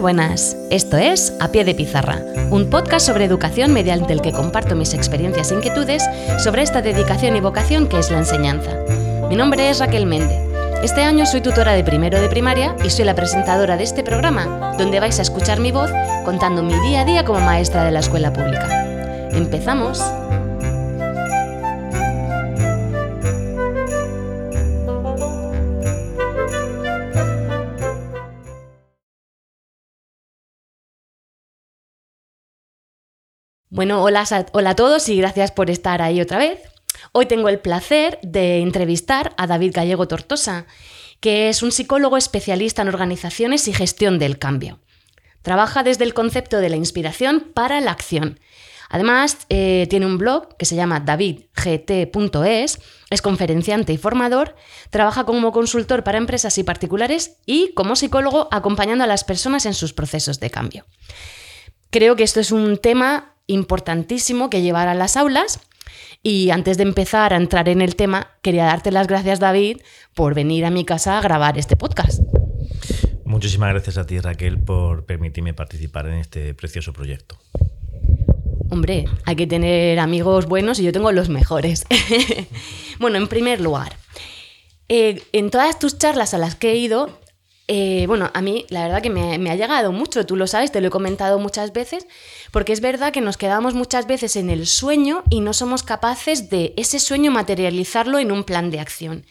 Buenas, esto es A Pie de Pizarra, un podcast sobre educación mediante el que comparto mis experiencias e inquietudes sobre esta dedicación y vocación que es la enseñanza. Mi nombre es Raquel Méndez. Este año soy tutora de primero de primaria y soy la presentadora de este programa, donde vais a escuchar mi voz contando mi día a día como maestra de la escuela pública. ¡Empezamos! Bueno, hola, hola a todos y gracias por estar ahí otra vez. Hoy tengo el placer de entrevistar a David Gallego Tortosa, que es un psicólogo especialista en organizaciones y gestión del cambio. Trabaja desde el concepto de la inspiración para la acción. Además, eh, tiene un blog que se llama davidgt.es, es conferenciante y formador, trabaja como consultor para empresas y particulares y como psicólogo acompañando a las personas en sus procesos de cambio. Creo que esto es un tema importantísimo que llevar a las aulas. Y antes de empezar a entrar en el tema, quería darte las gracias, David, por venir a mi casa a grabar este podcast. Muchísimas gracias a ti, Raquel, por permitirme participar en este precioso proyecto. Hombre, hay que tener amigos buenos y yo tengo los mejores. bueno, en primer lugar, eh, en todas tus charlas a las que he ido, eh, bueno, a mí la verdad que me, ha llegado mucho, tú lo sabes, te lo he comentado muchas veces, porque es verdad que nos quedamos muchas veces en el sueño y no somos capaces de ese sueño materializarlo en un plan de acción.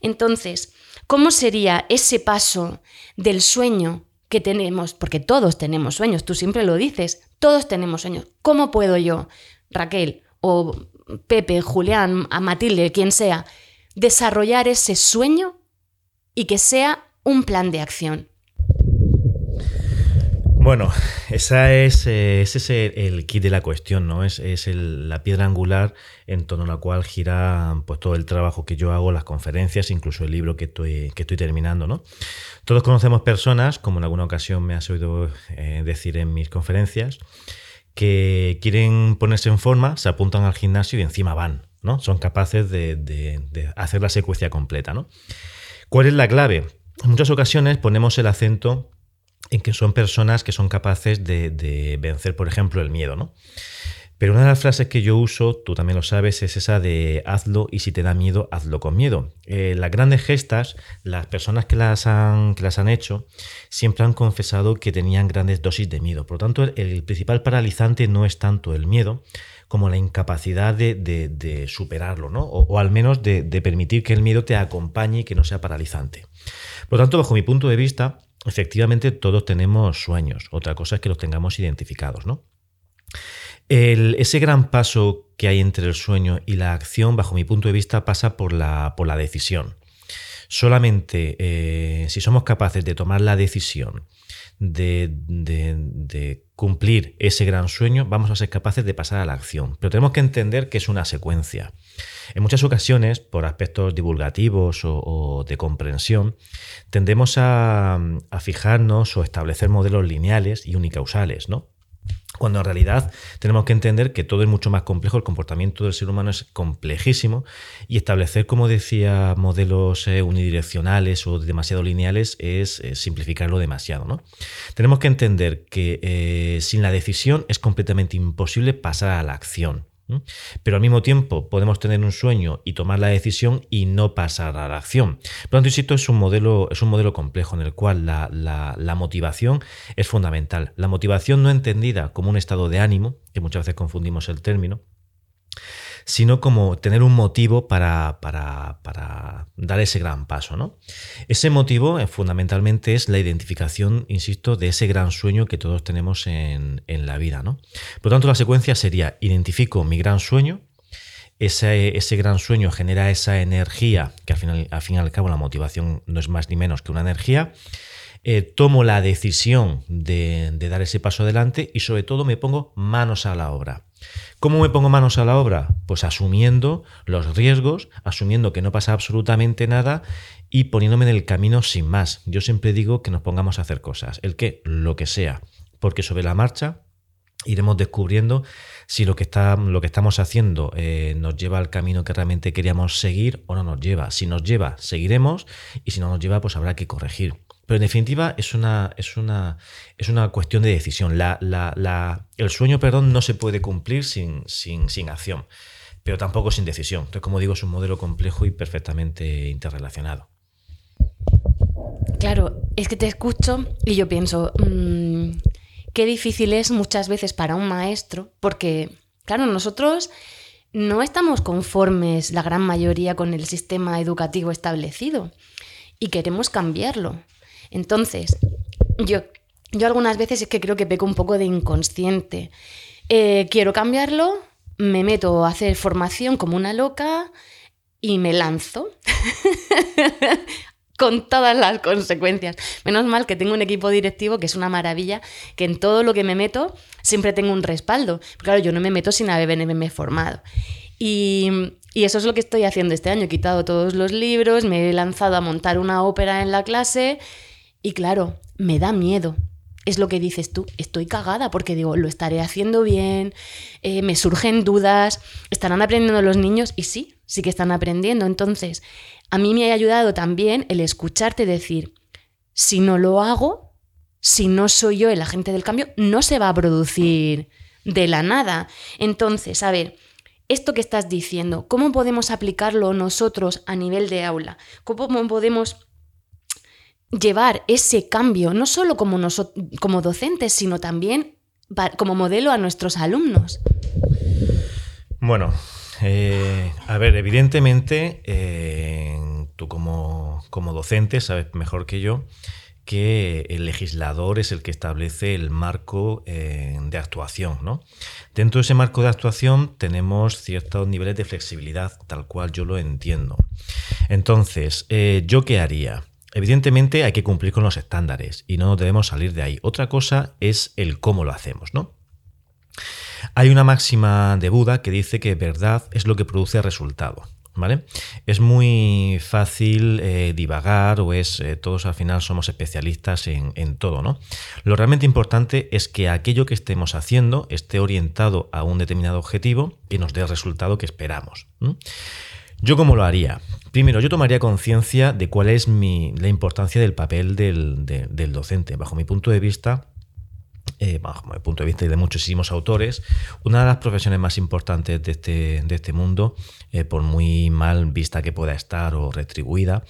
Entonces, ¿cómo sería ese paso del sueño que tenemos? Porque todos tenemos sueños, tú siempre lo dices, todos tenemos sueños. ¿Cómo puedo yo, Raquel, o Pepe, Julián, a Matilde, quien sea, desarrollar ese sueño y que sea un plan de acción? Bueno, esa es, eh, ese es el, kit de la cuestión, ¿no? Es, la piedra angular en torno a la cual gira pues, todo el trabajo que yo hago, las conferencias, incluso el libro que estoy, que estoy terminando, ¿no? Todos conocemos personas, como en alguna ocasión me has oído eh, decir en mis conferencias, que quieren ponerse en forma, se apuntan al gimnasio y encima van, ¿no? Son capaces de, de hacer la secuencia completa, ¿no? ¿Cuál es la clave? En muchas ocasiones ponemos el acento en que son personas que son capaces de, vencer, por ejemplo, el miedo, ¿no? Pero una de las frases que yo uso, tú también lo sabes, es esa de hazlo y si te da miedo, hazlo con miedo. Eh, las grandes gestas, las personas que las, han, hecho, siempre han confesado que tenían grandes dosis de miedo. Por lo tanto, el, principal paralizante no es tanto el miedo como la incapacidad de, superarlo, ¿no? O al menos de, permitir que el miedo te acompañe y que no sea paralizante. Por lo tanto, bajo mi punto de vista, efectivamente todos tenemos sueños. Otra cosa es que los tengamos identificados, ¿no? ese gran paso que hay entre el sueño y la acción, bajo mi punto de vista, pasa por la, por la decisión. Solamente eh, si somos capaces de tomar la decisión de, cumplir ese gran sueño, vamos a ser capaces de pasar a la acción. Pero tenemos que entender que es una secuencia. En muchas ocasiones, por aspectos divulgativos o, de comprensión, tendemos a, fijarnos o establecer modelos lineales y unicausales, ¿no? Cuando en realidad tenemos que entender que todo es mucho más complejo, el comportamiento del ser humano es complejísimo y establecer, como decía, modelos eh, unidireccionales o demasiado lineales es eh, simplificarlo demasiado. ¿no? Tenemos que entender que eh, sin la decisión es completamente imposible pasar a la acción. Pero al mismo tiempo podemos tener un sueño y tomar la decisión y no pasar a la acción. Por lo tanto, insisto, es un modelo, es un modelo complejo en el cual la, la motivación es fundamental. La motivación no entendida como un estado de ánimo, que muchas veces confundimos el término, sino como tener un motivo para, dar ese gran paso. ¿no? Ese motivo eh, fundamentalmente es la identificación, insisto, de ese gran sueño que todos tenemos en, la vida. ¿no? Por lo tanto, la secuencia sería, identifico mi gran sueño, ese, ese, gran sueño genera esa energía, que al, final, al fin y al cabo la motivación no es más ni menos que una energía, eh, tomo la decisión de, dar ese paso adelante y sobre todo me pongo manos a la obra. ¿Cómo me pongo manos a la obra? Pues asumiendo los riesgos, asumiendo que no pasa absolutamente nada y poniéndome en el camino sin más. Yo siempre digo que nos pongamos a hacer cosas, el que, lo que sea, porque sobre la marcha iremos descubriendo si lo que, está, lo que estamos haciendo eh, nos lleva al camino que realmente queríamos seguir o no nos lleva. Si nos lleva, seguiremos y si no nos lleva, pues habrá que corregir. Pero en definitiva es una, es una, es una cuestión de decisión. El sueño, perdón, no se puede cumplir sin, sin, sin acción, pero tampoco sin decisión. Entonces, como digo, es un modelo complejo y perfectamente interrelacionado. Claro, es que te escucho y yo pienso, mmm, qué difícil es muchas veces para un maestro, porque, claro, nosotros no estamos conformes, la gran mayoría, con el sistema educativo establecido y queremos cambiarlo. Entonces, yo, yo algunas veces es que creo que peco un poco de inconsciente. Eh, quiero cambiarlo, me meto a hacer formación como una loca y me lanzo. con todas las consecuencias. Menos mal que tengo un equipo directivo que es una maravilla, que en todo lo que me meto siempre tengo un respaldo. Claro, yo no me meto sin haberme formado. Y, y eso es lo que estoy haciendo este año. He quitado todos los libros, me he lanzado a montar una ópera en la clase y claro, me da miedo. Es lo que dices tú, estoy cagada porque digo, lo estaré haciendo bien, eh, me surgen dudas, estarán aprendiendo los niños y sí, sí que están aprendiendo. Entonces, a mí me ha ayudado también el escucharte decir, si no lo hago, si no soy yo el agente del cambio, no se va a producir de la nada. Entonces, a ver, esto que estás diciendo, ¿cómo podemos aplicarlo nosotros a nivel de aula? ¿Cómo podemos llevar ese cambio, no solo como, como docentes, sino también como modelo a nuestros alumnos? Bueno, eh, a ver, evidentemente, eh, tú como, como docente sabes mejor que yo que el legislador es el que establece el marco eh, de actuación. ¿no? Dentro de ese marco de actuación tenemos ciertos niveles de flexibilidad, tal cual yo lo entiendo. Entonces, ¿yo qué haría? Evidentemente hay que cumplir con los estándares y no debemos salir de ahí. Otra cosa es el cómo lo hacemos, ¿no? Hay una máxima de Buda que dice que verdad es lo que produce resultado. ¿Vale? Es muy fácil eh, divagar o es, eh, todos al final somos especialistas en, todo, ¿no? Lo realmente importante es que aquello que estemos haciendo esté orientado a un determinado objetivo y nos dé el resultado que esperamos. ¿Yo cómo lo haría? Primero, yo tomaría conciencia de cuál es la importancia del papel del, docente. Bajo mi punto de vista, eh, bajo mi punto de vista de muchísimos autores, una de las profesiones más importantes de este, este mundo, eh, por muy mal vista que pueda estar o retribuida,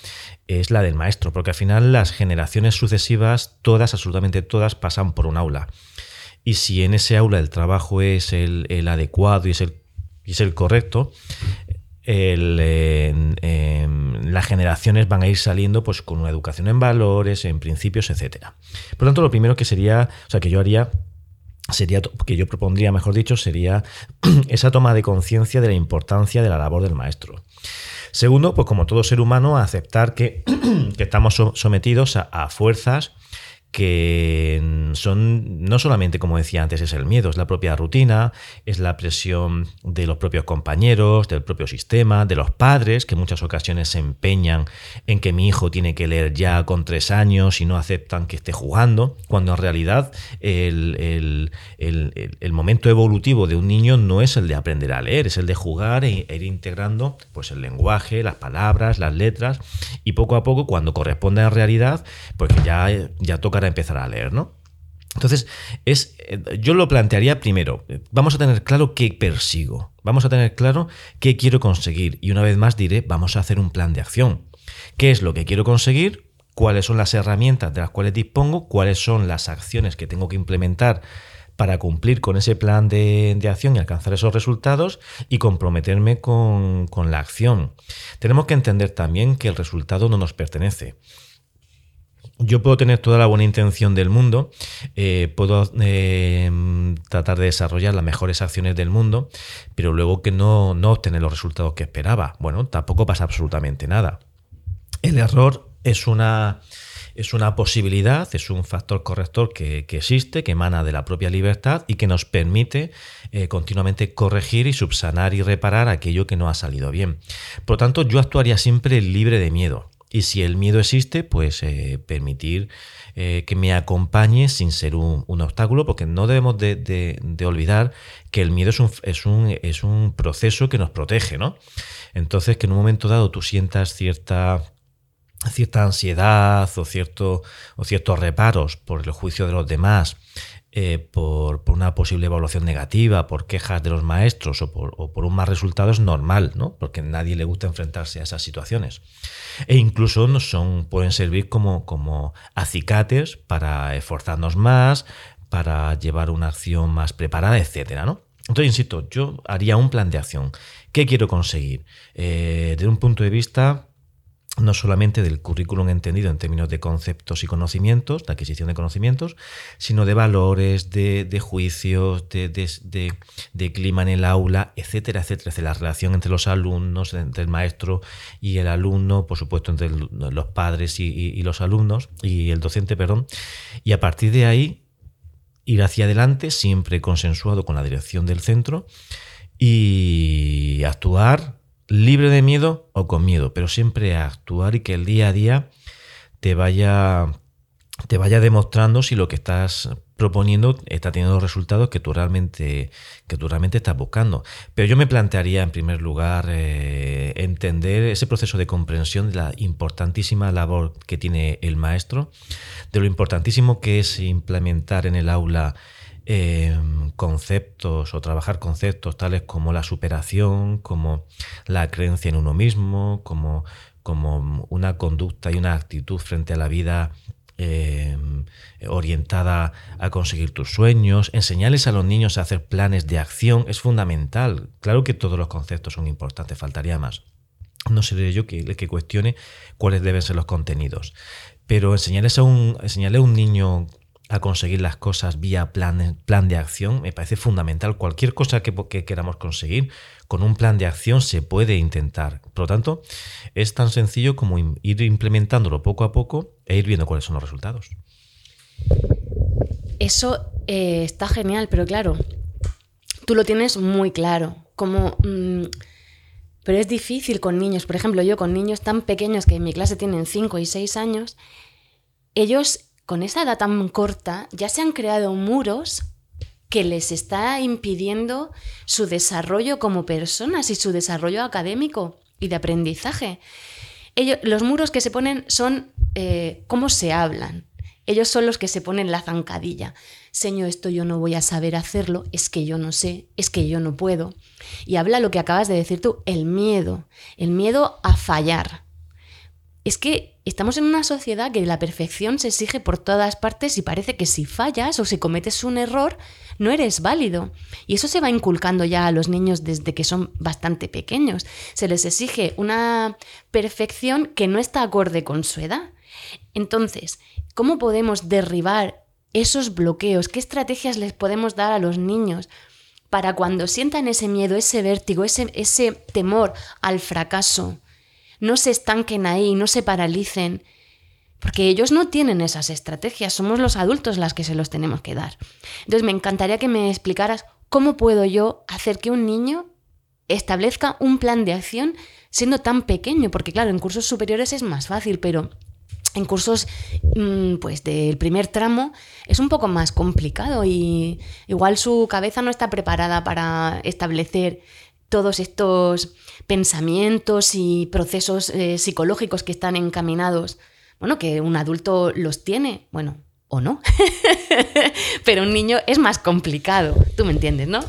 es la del maestro, porque al final las generaciones sucesivas, todas, absolutamente todas, pasan por un aula. Y si en ese aula el trabajo es el, adecuado el, y es el correcto, las generaciones van a ir saliendo pues, con una educación en valores, en principios, etc. Por lo tanto, lo primero que sería, o sea, que yo haría sería que yo propondría, mejor dicho, sería esa toma de conciencia de la importancia de la labor del maestro. Segundo, pues como todo ser humano, aceptar que, estamos sometidos a fuerzas que son no solamente, como decía antes, es el miedo, es la propia rutina, es la presión de los propios compañeros, del propio sistema, de los padres, que muchas ocasiones se empeñan en que mi hijo tiene que leer ya con tres años y no aceptan que esté jugando, cuando en realidad el, momento evolutivo de un niño no es el de aprender a leer, es el de jugar e, ir integrando pues, el lenguaje, las palabras, las letras, y poco a poco, cuando corresponde a realidad, pues ya, ya toca para empezar a leer, ¿no? Entonces, es, eh, yo lo plantearía primero. Vamos a tener claro qué persigo. Vamos a tener claro qué quiero conseguir. Y una vez más diré, vamos a hacer un plan de acción. ¿Qué es lo que quiero conseguir? ¿Cuáles son las herramientas de las cuales dispongo? ¿Cuáles son las acciones que tengo que implementar para cumplir con ese plan de, acción y alcanzar esos resultados y comprometerme con, con la acción? Tenemos que entender también que el resultado no nos pertenece. Yo puedo tener toda la buena intención del mundo, eh, puedo eh, tratar de desarrollar las mejores acciones del mundo, pero luego que no, no obtener los resultados que esperaba. Bueno, tampoco pasa absolutamente nada. El error es una, es una posibilidad, es un factor corrector que, existe, que emana de la propia libertad y que nos permite eh, continuamente corregir y subsanar y reparar aquello que no ha salido bien. Por lo tanto, yo actuaría siempre libre de miedo. Y si el miedo existe, pues eh, permitir eh, que me acompañe sin ser un, obstáculo, porque no debemos de, olvidar que el miedo es un, es, un, es un, proceso que nos protege, ¿no? Entonces, que en un momento dado tú sientas cierta cierta ansiedad o, cierto, o ciertos reparos por el juicio de los demás, eh, por, una posible evaluación negativa, por quejas de los maestros o por, un mal resultado es normal, ¿no? porque a nadie le gusta enfrentarse a esas situaciones. E incluso son, pueden servir como, como acicates para esforzarnos más, para llevar una acción más preparada, etcétera, ¿no? Entonces, insisto, yo haría un plan de acción. ¿Qué quiero conseguir? Eh, desde un punto de vista no solamente del currículum entendido en términos de conceptos y conocimientos, de adquisición de conocimientos, sino de valores, de, juicios, de, clima en el aula, etcétera, etcétera. La relación entre los alumnos, entre el maestro y el alumno, por supuesto, entre los padres y, los alumnos, y el docente, perdón. Y a partir de ahí, ir hacia adelante, siempre consensuado con la dirección del centro, y actuar libre de miedo o con miedo, pero siempre a actuar y que el día a día te vaya, te vaya demostrando si lo que estás proponiendo está teniendo los resultados que tú realmente, que tú realmente estás buscando. Pero yo me plantearía en primer lugar eh, entender ese proceso de comprensión de la importantísima labor que tiene el maestro, de lo importantísimo que es implementar en el aula Em, conceptos o trabajar conceptos tales como la superación, como la creencia en uno mismo, como, como una conducta y una actitud frente a la vida em, orientada a conseguir tus sueños, enseñarles a los niños a hacer planes de acción es fundamental. Claro que todos los conceptos son importantes, faltaría más. No seré yo que, que cuestione cuáles deben ser los contenidos. Pero enseñarles a un, enseñarle a un niño a conseguir las cosas vía plan, plan de acción me parece fundamental. Cualquier cosa que, queramos conseguir con un plan de acción se puede intentar. Por lo tanto, es tan sencillo como ir implementándolo poco a poco e ir viendo cuáles son los resultados. Eso eh, está genial, pero claro, tú lo tienes muy claro. Como, mm, pero es difícil con niños. Por ejemplo, yo con niños tan pequeños que en mi clase tienen 5 y 6 años, ellos con esa edad tan corta ya se han creado muros que les está impidiendo su desarrollo como personas y su desarrollo académico y de aprendizaje. Ellos, los muros que se ponen son eh, cómo se hablan. Ellos son los que se ponen la zancadilla. Señor, esto yo no voy a saber hacerlo, es que yo no sé, es que yo no puedo. Y habla lo que acabas de decir tú, el miedo, el miedo a fallar. Es que Estamos en una sociedad que la perfección se exige por todas partes y parece que si fallas o si cometes un error, no eres válido. Y eso se va inculcando ya a los niños desde que son bastante pequeños. Se les exige una perfección que no está acorde con su edad. Entonces, ¿cómo podemos derribar esos bloqueos? ¿Qué estrategias les podemos dar a los niños para cuando sientan ese miedo, ese vértigo, ese, ese temor al fracaso? No se estanquen ahí, no se paralicen, porque ellos no tienen esas estrategias, somos los adultos las que se los tenemos que dar. Entonces me encantaría que me explicaras cómo puedo yo hacer que un niño establezca un plan de acción siendo tan pequeño, porque claro, en cursos superiores es más fácil, pero en cursos mm, pues del primer tramo es un poco más complicado y igual su cabeza no está preparada para establecer todos estos pensamientos y procesos eh, psicológicos que están encaminados, bueno, que un adulto los tiene, bueno, o no, pero un niño es más complicado, tú me entiendes, ¿no?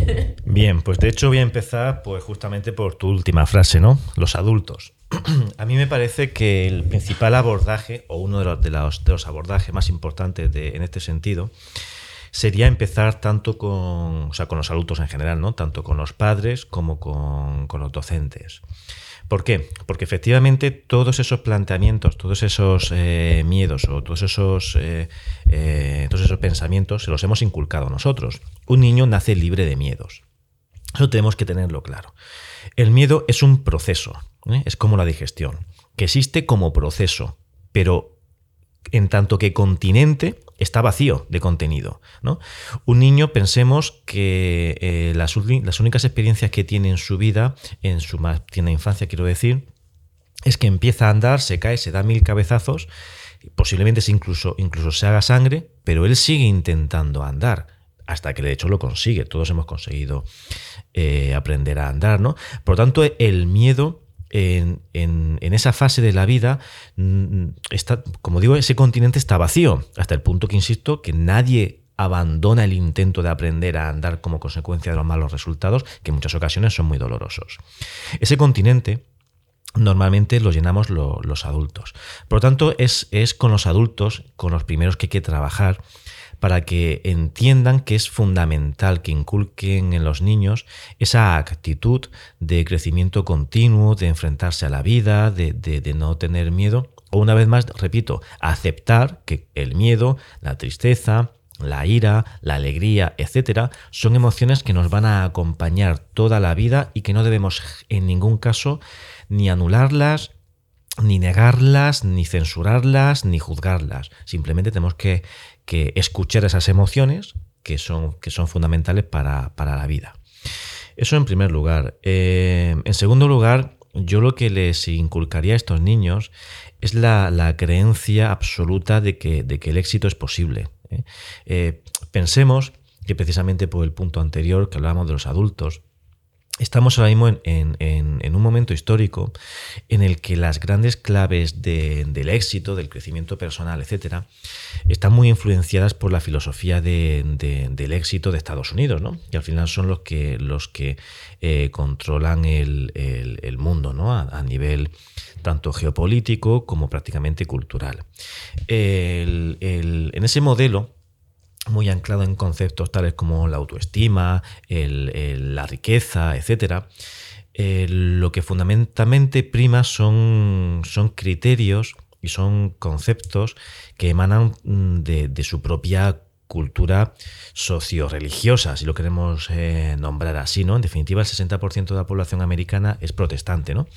Bien, pues de hecho voy a empezar pues justamente por tu última frase, ¿no? Los adultos. a mí me parece que el principal abordaje, o uno de los, de los, abordajes más importantes de, en este sentido, sería empezar tanto con, o sea, con los adultos en general, ¿no? tanto con los padres como con, los docentes. ¿Por qué? Porque efectivamente todos esos planteamientos, todos esos eh, miedos o todos esos, eh, eh, todos esos pensamientos se los hemos inculcado nosotros. Un niño nace libre de miedos. Eso tenemos que tenerlo claro. El miedo es un proceso, es como la digestión, que existe como proceso, pero en tanto que continente está vacío de contenido. ¿no? Un niño, pensemos que eh, las, únicas experiencias que tiene en su vida, en su más tierna infancia quiero decir, es que empieza a andar, se cae, se da mil cabezazos, posiblemente incluso, incluso se haga sangre, pero él sigue intentando andar hasta que de hecho lo consigue. Todos hemos conseguido eh, aprender a andar, ¿no? Por lo tanto, el miedo en, esa fase de la vida, mm, está, como digo, ese continente está vacío, hasta el punto que, insisto, que nadie abandona el intento de aprender a andar como consecuencia de los malos resultados, que en muchas ocasiones son muy dolorosos. Ese continente normalmente lo llenamos los adultos. Por lo tanto, es, es con los adultos con los primeros que hay que trabajar para que entiendan que es fundamental que inculquen en los niños esa actitud de crecimiento continuo, de enfrentarse a la vida, de, no tener miedo. O una vez más, repito, aceptar que el miedo, la tristeza, la ira, la alegría, etcétera, son emociones que nos van a acompañar toda la vida y que no debemos en ningún caso ni anularlas, ni negarlas, ni censurarlas, ni juzgarlas. Simplemente tenemos que, que escuchar esas emociones que son, que son fundamentales para, la vida. Eso en primer lugar. Eh, en segundo lugar, yo lo que les inculcaría a estos niños es la, creencia absoluta de que, de que, el éxito es posible. ¿eh? Eh, pensemos que precisamente por el punto anterior que hablábamos de los adultos, Estamos ahora mismo en, un momento histórico en el que las grandes claves del éxito, del crecimiento personal, etcétera, están muy influenciadas por la filosofía del éxito de Estados Unidos, ¿no? que al final son los que, eh, controlan el, mundo ¿no? a, nivel tanto geopolítico como prácticamente cultural. en ese modelo, muy anclado en conceptos tales como la autoestima, la riqueza, etc., eh, lo que fundamentalmente prima son, son criterios y son conceptos que emanan mm, de, su propia cultura socio-religiosa, si lo queremos eh, nombrar así, ¿no? En definitiva, el 60% de la población americana es protestante, ¿no?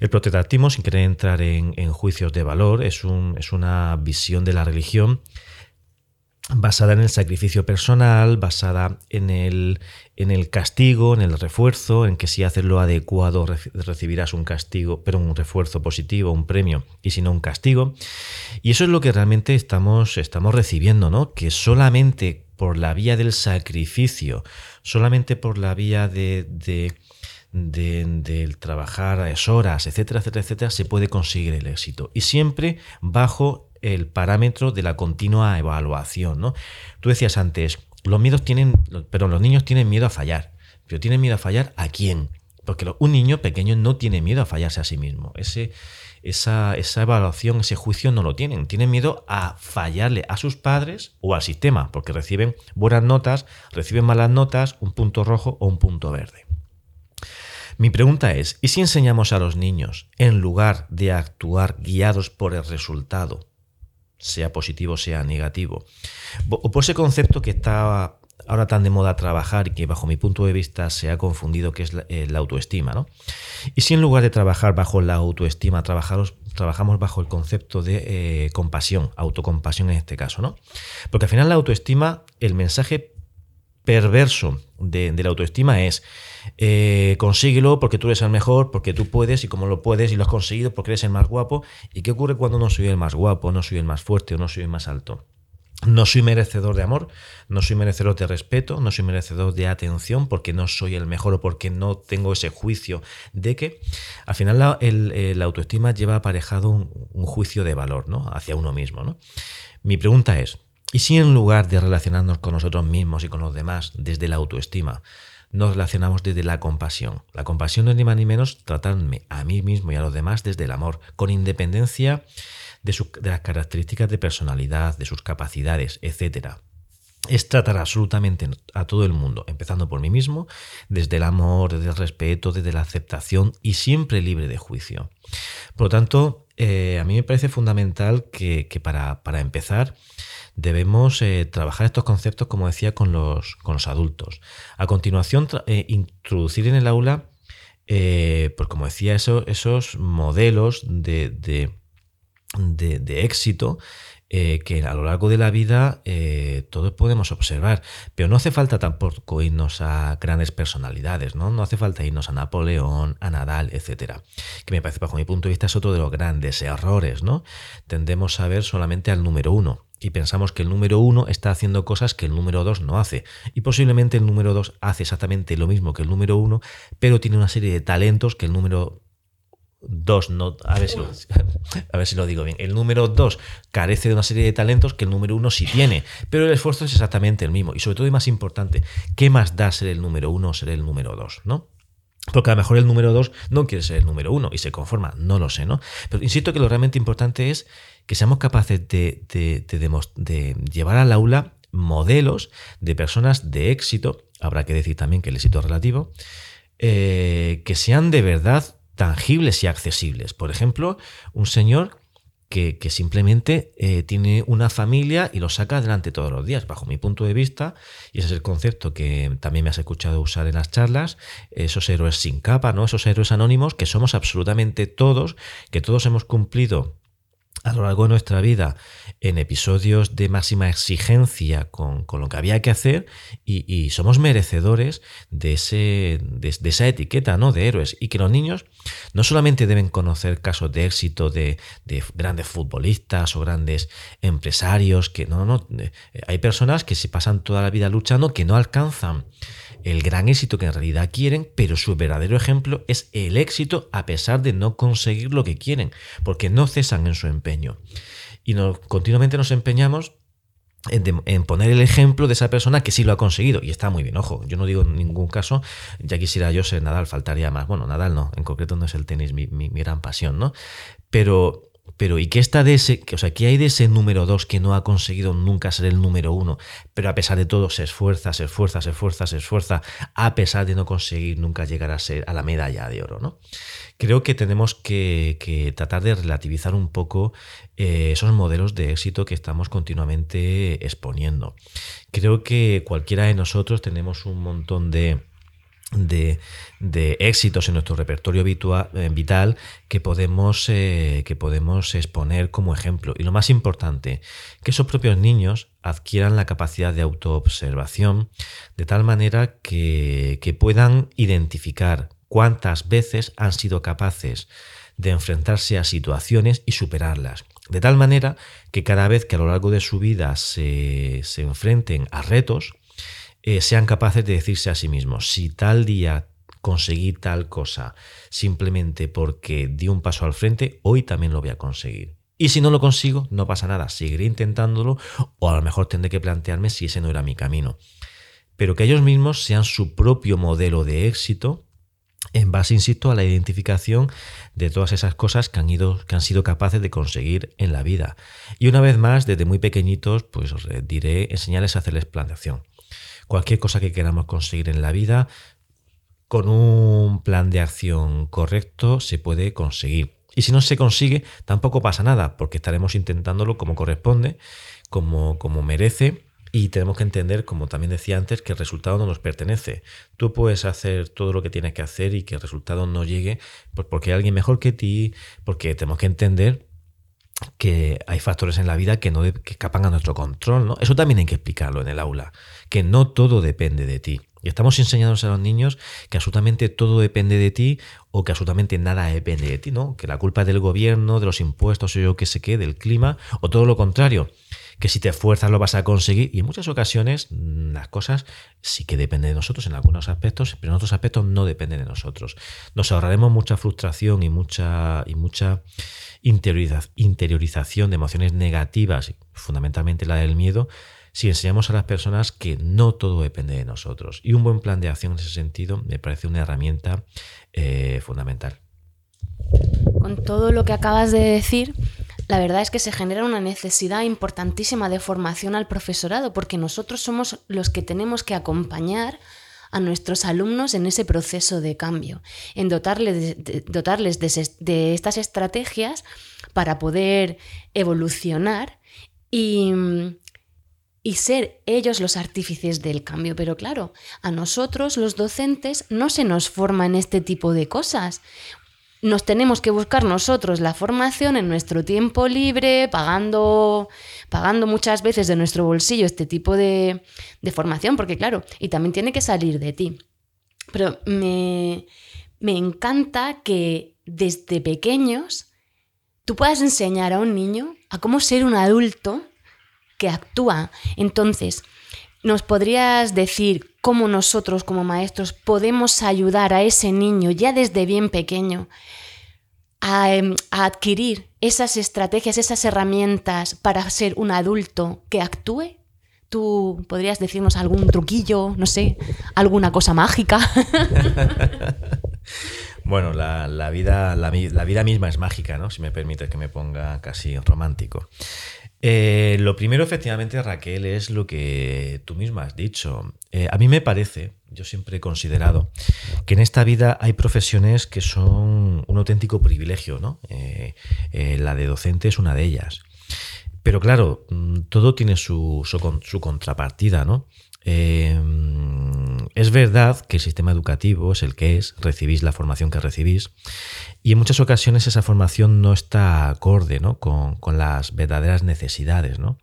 El protestantismo, sin querer entrar en, juicios de valor, es, un, es una visión de la religión basada en el sacrificio personal, basada en el, en el castigo, en el refuerzo, en que si haces lo adecuado recibirás un castigo, pero un refuerzo positivo, un premio, y si no un castigo. Y eso es lo que realmente estamos, estamos recibiendo, ¿no? Que solamente por la vía del sacrificio, solamente por la vía de, de del trabajar a horas, etcétera, etcétera, etcétera, se puede conseguir el éxito. Y siempre bajo el parámetro de la continua evaluación. ¿no? Tú decías antes, los miedos tienen, pero los niños tienen miedo a fallar. Pero tienen miedo a fallar a quién? Porque un niño pequeño no tiene miedo a fallarse a sí mismo. Esa, evaluación, ese juicio no lo tienen. Tienen miedo a fallarle a sus padres o al sistema, porque reciben buenas notas, reciben malas notas, un punto rojo o un punto verde. Mi pregunta es, ¿y si enseñamos a los niños, en lugar de actuar guiados por el resultado, sea positivo, sea negativo. O por ese concepto que está ahora tan de moda trabajar y que bajo mi punto de vista se ha confundido, que es la, eh, autoestima. ¿no? Y si en lugar de trabajar bajo la autoestima, trabajamos, trabajamos bajo el concepto de eh, compasión, autocompasión en este caso. ¿no? Porque al final la autoestima, el mensaje perverso de, la autoestima es eh, consíguelo porque tú eres el mejor, porque tú puedes y como lo puedes y lo has conseguido porque eres el más guapo. ¿Y qué ocurre cuando no soy el más guapo, no soy el más fuerte o no soy el más alto? No soy merecedor de amor, no soy merecedor de respeto, no soy merecedor de atención porque no soy el mejor o porque no tengo ese juicio de que al final la, autoestima lleva aparejado un, un, juicio de valor ¿no? hacia uno mismo. ¿no? Mi pregunta es, y si en lugar de relacionarnos con nosotros mismos y con los demás desde la autoestima, nos relacionamos desde la compasión. La compasión no es ni más ni menos tratarme a mí mismo y a los demás desde el amor, con independencia de, las características de personalidad, de sus capacidades, etc. Es tratar absolutamente a todo el mundo, empezando por mí mismo, desde el amor, desde el respeto, desde la aceptación y siempre libre de juicio. Por lo tanto, eh, a mí me parece fundamental que, para, para empezar, debemos eh, trabajar estos conceptos, como decía, con los, con los adultos. A continuación, eh, introducir en el aula, eh, pues como decía, esos modelos de, de éxito eh, que a lo largo de la vida eh, todos podemos observar. Pero no hace falta tampoco irnos a grandes personalidades, ¿no? No hace falta irnos a Napoleón, a Nadal, etcétera. Que me parece, bajo mi punto de vista, es otro de los grandes errores, ¿no? Tendemos a ver solamente al número uno y pensamos que el número uno está haciendo cosas que el número dos no hace. Y posiblemente el número dos hace exactamente lo mismo que el número uno, pero tiene una serie de talentos que el número 2, no, a, ver si lo, a ver si lo digo bien, el número 2 carece de una serie de talentos que el número 1 sí tiene, pero el esfuerzo es exactamente el mismo. Y sobre todo y más importante, ¿qué más da ser el número 1 o ser el número 2? ¿no? Porque a lo mejor el número 2 no quiere ser el número 1 y se conforma, no lo sé, ¿no? Pero insisto que lo realmente importante es que seamos capaces de, de llevar al aula modelos de personas de éxito, habrá que decir también que el éxito es relativo, eh, que sean de verdad tangibles y accesibles. Por ejemplo, un señor que, simplemente eh, tiene una familia y lo saca adelante todos los días, bajo mi punto de vista, y ese es el concepto que también me has escuchado usar en las charlas, esos héroes sin capa, ¿no? esos héroes anónimos que somos absolutamente todos, que todos hemos cumplido a lo largo de nuestra vida en episodios de máxima exigencia con, lo que había que hacer y, somos merecedores de, ese, de, esa etiqueta ¿no? de héroes y que los niños no solamente deben conocer casos de éxito de, de grandes futbolistas o grandes empresarios, que no, no, eh, hay personas que se pasan toda la vida luchando que no alcanzan el gran éxito que en realidad quieren, pero su verdadero ejemplo es el éxito a pesar de no conseguir lo que quieren, porque no cesan en su empeño. Y continuamente nos empeñamos en, poner el ejemplo de esa persona que sí lo ha conseguido. Y está muy bien, ojo, yo no digo en ningún caso, ya quisiera yo ser Nadal, faltaría más. Bueno, Nadal no, en concreto no es el tenis mi, mi gran pasión, ¿no? Pero pero ¿y qué está de ese, o sea, qué hay de ese número 2 que no ha conseguido nunca ser el número 1, pero a pesar de todo se esfuerza, se esfuerza, se esfuerza, se esfuerza, a pesar de no conseguir nunca llegar a ser a la medalla de oro, ¿no? Creo que tenemos que, tratar de relativizar un poco eh, esos modelos de éxito que estamos continuamente exponiendo. Creo que cualquiera de nosotros tenemos un montón de de, éxitos en nuestro repertorio eh, vital que podemos, eh, que podemos exponer como ejemplo. Y lo más importante, que esos propios niños adquieran la capacidad de autoobservación de tal manera que, que puedan identificar cuántas veces han sido capaces de enfrentarse a situaciones y superarlas. De tal manera que cada vez que a lo largo de su vida se, se enfrenten a retos, eh, sean capaces de decirse a sí mismos, si tal día conseguí tal cosa simplemente porque di un paso al frente, hoy también lo voy a conseguir. Y si no lo consigo, no pasa nada, seguiré intentándolo o a lo mejor tendré que plantearme si ese no era mi camino. Pero que ellos mismos sean su propio modelo de éxito en base, insisto, a la identificación de todas esas cosas que han, ido, que han sido capaces de conseguir en la vida. Y una vez más, desde muy pequeñitos, pues os diré, enseñarles a hacerles plantación cualquier cosa que queramos conseguir en la vida, con un plan de acción correcto se puede conseguir. Y si no se consigue, tampoco pasa nada, porque estaremos intentándolo como corresponde, como, como merece, y tenemos que entender, como también decía antes, que el resultado no nos pertenece. Tú puedes hacer todo lo que tienes que hacer y que el resultado no llegue pues porque hay alguien mejor que ti, porque tenemos que entender que hay factores en la vida que no que escapan a nuestro control, ¿no? Eso también hay que explicarlo en el aula, que no todo depende de ti. Y estamos enseñando a los niños que absolutamente todo depende de ti o que absolutamente nada depende de ti, ¿no? Que la culpa es del gobierno, de los impuestos o yo qué sé qué, del clima, o todo lo contrario, que si te esfuerzas lo vas a conseguir. Y en muchas ocasiones mm, las cosas sí que dependen de nosotros en algunos aspectos, pero en otros aspectos no dependen de nosotros. Nos ahorraremos mucha frustración y mucha, y mucha interiorización de emociones negativas, fundamentalmente la del miedo, si enseñamos a las personas que no todo depende de nosotros. Y un buen plan de acción en ese sentido me parece una herramienta eh, fundamental. Con todo lo que acabas de decir, la verdad es que se genera una necesidad importantísima de formación al profesorado, porque nosotros somos los que tenemos que acompañar a nuestros alumnos en ese proceso de cambio, en dotarles, de, de, estas estrategias para poder evolucionar y, y ser ellos los artífices del cambio. Pero claro, a nosotros los docentes no se nos forma en este tipo de cosas nos tenemos que buscar nosotros la formación en nuestro tiempo libre, pagando, pagando muchas veces de nuestro bolsillo este tipo de, de formación, porque claro, y también tiene que salir de ti. Pero me, me encanta que desde pequeños tú puedas enseñar a un niño a cómo ser un adulto que actúa. Entonces, ¿nos podrías decir cómo nosotros como maestros podemos ayudar a ese niño ya desde bien pequeño em, a, adquirir esas estrategias, esas herramientas para ser un adulto que actúe? ¿Tú podrías decirnos algún truquillo, no sé, alguna cosa mágica? bueno, la, vida, la, vida misma es mágica, ¿no? Si me permite que me ponga casi romántico. Eh, lo primero, efectivamente, Raquel, es lo que tú misma has dicho. Eh, a mí me parece, yo siempre he considerado, que en esta vida hay profesiones que son un auténtico privilegio, ¿no? Eh, la de docente es una de ellas. Pero claro, mm, todo tiene su, su, contrapartida, ¿no? Em, es verdad que el sistema educativo es el que es, recibís la formación que recibís, y en muchas ocasiones esa formación no está acorde ¿no? Con, las verdaderas necesidades. ¿no?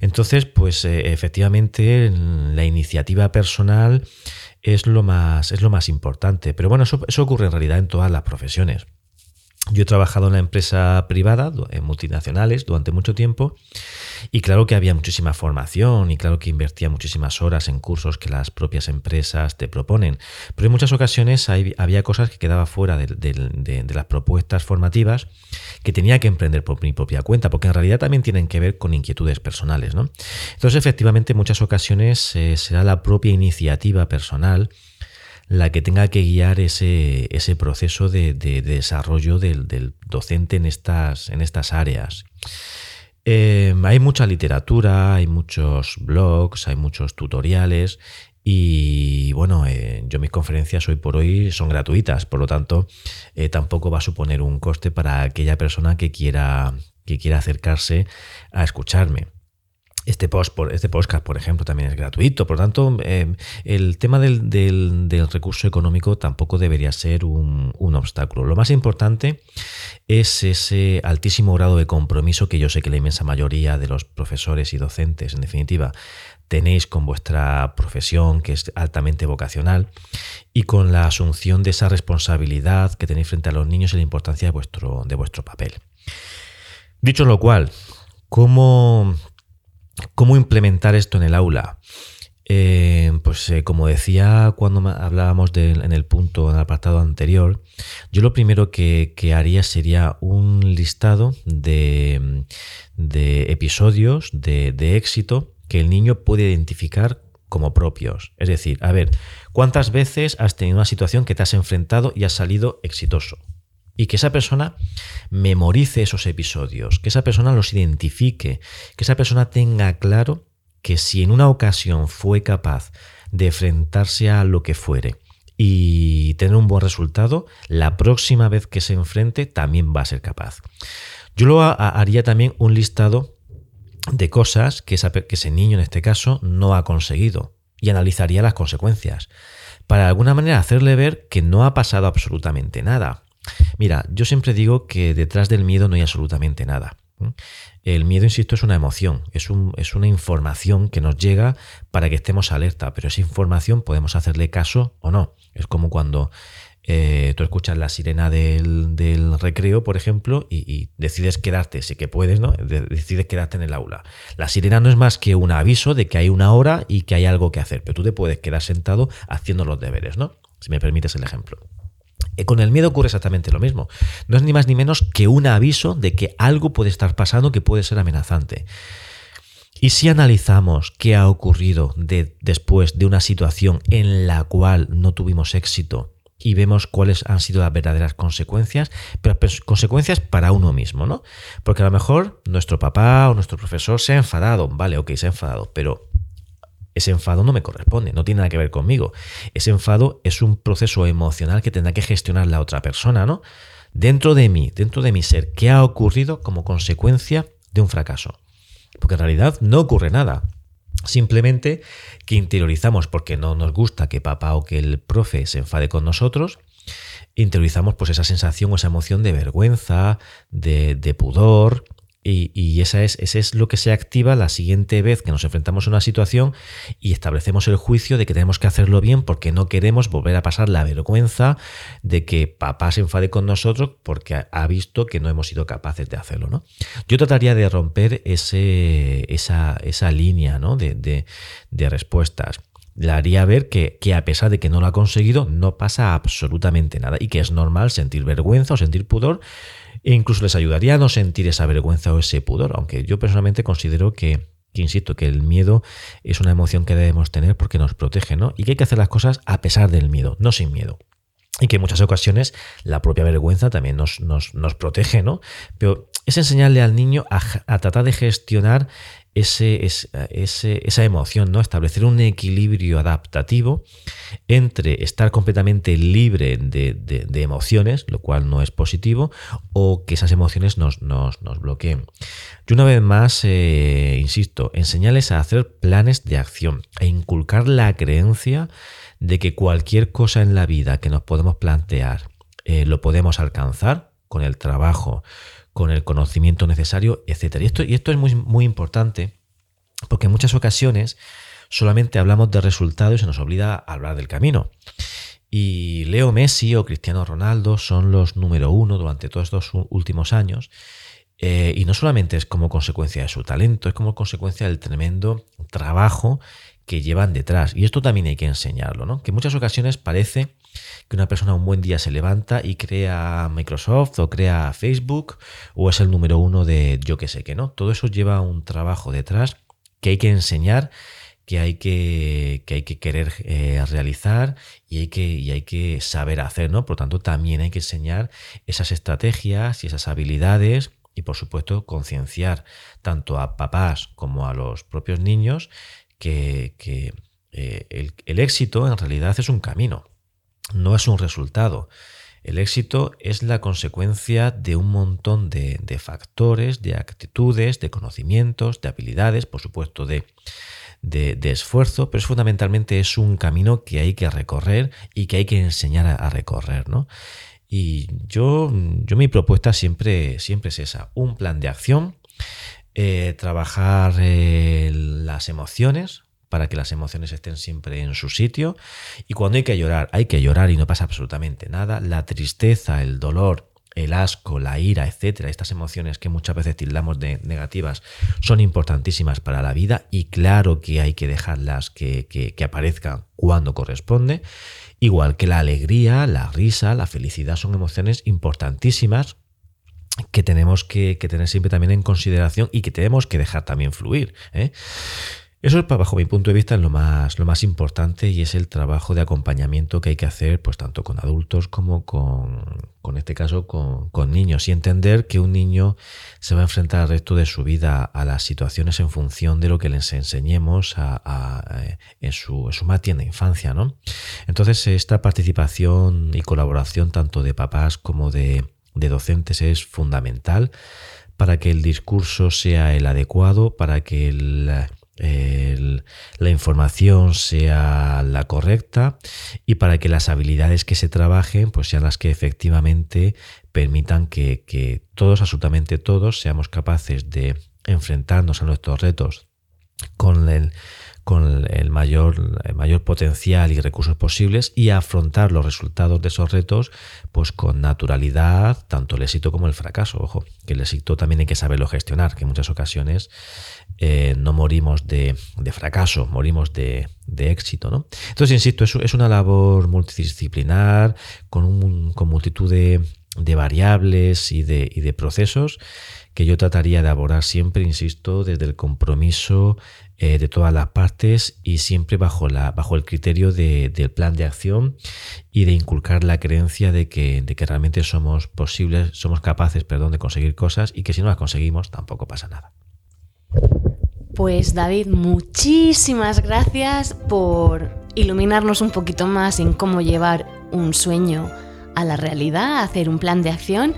Entonces, pues eh, efectivamente la iniciativa personal es lo más, es lo más importante. Pero bueno, eso ocurre en realidad en todas las profesiones. Yo he trabajado en la empresa privada, en multinacionales, durante mucho tiempo y claro que había muchísima formación y claro que invertía muchísimas horas en cursos que las propias empresas te proponen. Pero en muchas ocasiones había cosas que quedaba fuera de, las propuestas formativas que tenía que emprender por mi propia cuenta, porque en realidad también tienen que ver con inquietudes personales. ¿no? Entonces, efectivamente, en muchas ocasiones eh, será la propia iniciativa personal la que tenga que guiar ese, ese proceso de, desarrollo del, docente en estas, en estas áreas. Eh, hay mucha literatura, hay muchos blogs, hay muchos tutoriales y bueno, eh, yo mis conferencias hoy por hoy son gratuitas, por lo tanto eh, tampoco va a suponer un coste para aquella persona que quiera, que quiera acercarse a escucharme. Este, post, este podcast, por ejemplo, también es gratuito. Por lo tanto, eh, el tema del, recurso económico tampoco debería ser un, obstáculo. Lo más importante es ese altísimo grado de compromiso que yo sé que la inmensa mayoría de los profesores y docentes, en definitiva, tenéis con vuestra profesión, que es altamente vocacional, y con la asunción de esa responsabilidad que tenéis frente a los niños y la importancia de vuestro, de vuestro papel. Dicho lo cual, ¿cómo, ¿Cómo implementar esto en el aula? Eh, pues eh, como decía cuando hablábamos en el punto, en el apartado anterior, yo lo primero que, haría sería un listado de, episodios de, de éxito que el niño puede identificar como propios. Es decir, a ver, ¿cuántas veces has tenido una situación que te has enfrentado y has salido exitoso? Y que esa persona memorice esos episodios, que esa persona los identifique, que esa persona tenga claro que si en una ocasión fue capaz de enfrentarse a lo que fuere y tener un buen resultado, la próxima vez que se enfrente también va a ser capaz. Yo lo haría también un listado de cosas que, que ese niño en este caso no ha conseguido y analizaría las consecuencias para de alguna manera hacerle ver que no ha pasado absolutamente nada, Mira, yo siempre digo que detrás del miedo no hay absolutamente nada. El miedo, insisto, es una emoción, es, una información que nos llega para que estemos alerta, pero esa información podemos hacerle caso o no. Es como cuando eh, tú escuchas la sirena del, recreo, por ejemplo, y, decides quedarte, sí que puedes, ¿no? decides quedarte en el aula. La sirena no es más que un aviso de que hay una hora y que hay algo que hacer, pero tú te puedes quedar sentado haciendo los deberes, ¿no? Si me permites el ejemplo. Eh, con el miedo ocurre exactamente lo mismo. No es ni más ni menos que un aviso de que algo puede estar pasando que puede ser amenazante. Y si analizamos qué ha ocurrido después de una situación en la cual no tuvimos éxito y vemos cuáles han sido las verdaderas consecuencias, pero consecuencias para uno mismo, ¿no? Porque a lo mejor nuestro papá o nuestro profesor se ha enfadado, vale, ok, se ha enfadado, pero ese enfado no me corresponde, no tiene nada que ver conmigo. Ese enfado es un proceso emocional que tendrá que gestionar la otra persona, ¿no? Dentro de mí, dentro de mi ser, ¿qué ha ocurrido como consecuencia de un fracaso? Porque en realidad no ocurre nada. Simplemente que interiorizamos porque no nos gusta que papá o que el profe se enfade con nosotros, interiorizamos pues esa sensación o esa emoción de vergüenza, de, de pudor, y, esa es, ese es lo que se activa la siguiente vez que nos enfrentamos a una situación y establecemos el juicio de que tenemos que hacerlo bien porque no queremos volver a pasar la vergüenza de que papá se enfade con nosotros porque ha visto que no hemos sido capaces de hacerlo. ¿no? Yo trataría de romper ese, esa, esa línea de, respuestas. le haría ver que, a pesar de que no lo ha conseguido, no pasa absolutamente nada y que es normal sentir vergüenza o sentir pudor e incluso les ayudaría a no sentir esa vergüenza o ese pudor, aunque yo personalmente considero que, insisto, que el miedo es una emoción que debemos tener porque nos protege, ¿no? Y que hay que hacer las cosas a pesar del miedo, no sin miedo. Y que en muchas ocasiones la propia vergüenza también nos, nos, nos protege, ¿no? Pero es enseñarle al niño a, a tratar de gestionar ese, esa emoción, ¿no? Establecer un equilibrio adaptativo entre estar completamente libre de, emociones, lo cual no es positivo, o que esas emociones nos, nos, bloqueen. Yo una vez más, eh, insisto, enseñarles a hacer planes de acción, a inculcar la creencia de que cualquier cosa en la vida que nos podemos plantear eh, lo podemos alcanzar con el trabajo, con el conocimiento necesario, etc. Y esto, y esto es muy, muy importante porque en muchas ocasiones solamente hablamos de resultados y se nos olvida hablar del camino. Y Leo Messi o Cristiano Ronaldo son los número uno durante todos estos últimos años. Eh, y no solamente es como consecuencia de su talento, es como consecuencia del tremendo trabajo que llevan detrás. Y esto también hay que enseñarlo, ¿no? Que en muchas ocasiones parece que una persona un buen día se levanta y crea Microsoft o crea Facebook o es el número uno de yo que sé que no. Todo eso lleva un trabajo detrás que hay que enseñar, que hay que, hay que querer eh, realizar y hay que, y hay que saber hacer, ¿no? Por lo tanto, también hay que enseñar esas estrategias y esas habilidades y, por supuesto, concienciar tanto a papás como a los propios niños que, eh, el éxito en realidad es un camino no es un resultado. El éxito es la consecuencia de un montón de, factores, de actitudes, de conocimientos, de habilidades, por supuesto de, esfuerzo, pero es fundamentalmente es un camino que hay que recorrer y que hay que enseñar a, recorrer. ¿no? Y yo, yo mi propuesta siempre, siempre es esa, un plan de acción, eh, trabajar eh, las emociones, para que las emociones estén siempre en su sitio. Y cuando hay que llorar, hay que llorar y no pasa absolutamente nada. La tristeza, el dolor, el asco, la ira, etcétera, estas emociones que muchas veces tildamos de negativas, son importantísimas para la vida y claro que hay que dejarlas que, que, aparezcan cuando corresponde. Igual que la alegría, la risa, la felicidad son emociones importantísimas que tenemos que, tener siempre también en consideración y que tenemos que dejar también fluir. ¿eh? Eso, bajo mi punto de vista, es lo más, lo más importante y es el trabajo de acompañamiento que hay que hacer, pues tanto con adultos como con, con este caso, con, niños. Y entender que un niño se va a enfrentar al resto de su vida a las situaciones en función de lo que les enseñemos en, su, en su más tienda infancia, ¿no? Entonces, esta participación y colaboración tanto de papás como de, de docentes es fundamental para que el discurso sea el adecuado, para que la información sea la correcta y para que las habilidades que se trabajen pues sean las que efectivamente permitan que, todos, absolutamente todos, seamos capaces de enfrentarnos a nuestros retos con el, con el mayor, el mayor potencial y recursos posibles y afrontar los resultados de esos retos pues con naturalidad, tanto el éxito como el fracaso. Ojo, que el éxito también hay que saberlo gestionar, que en muchas ocasiones eh, no morimos de, fracaso, morimos de, éxito. ¿no? Entonces, insisto, es, es una labor multidisciplinar, con, con multitud de, variables y de, y de, procesos que yo trataría de abordar siempre, insisto, desde el compromiso eh, de todas las partes y siempre bajo, la, bajo el criterio del plan de acción y de inculcar la creencia de que, de que realmente somos posibles, somos capaces perdón, de conseguir cosas y que si no las conseguimos tampoco pasa nada. Pues David, muchísimas gracias por iluminarnos un poquito más en cómo llevar un sueño a la realidad, hacer un plan de acción.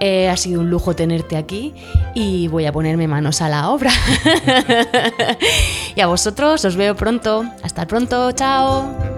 Eh, ha sido un lujo tenerte aquí y voy a ponerme manos a la obra. y a vosotros os veo pronto. Hasta pronto, chao.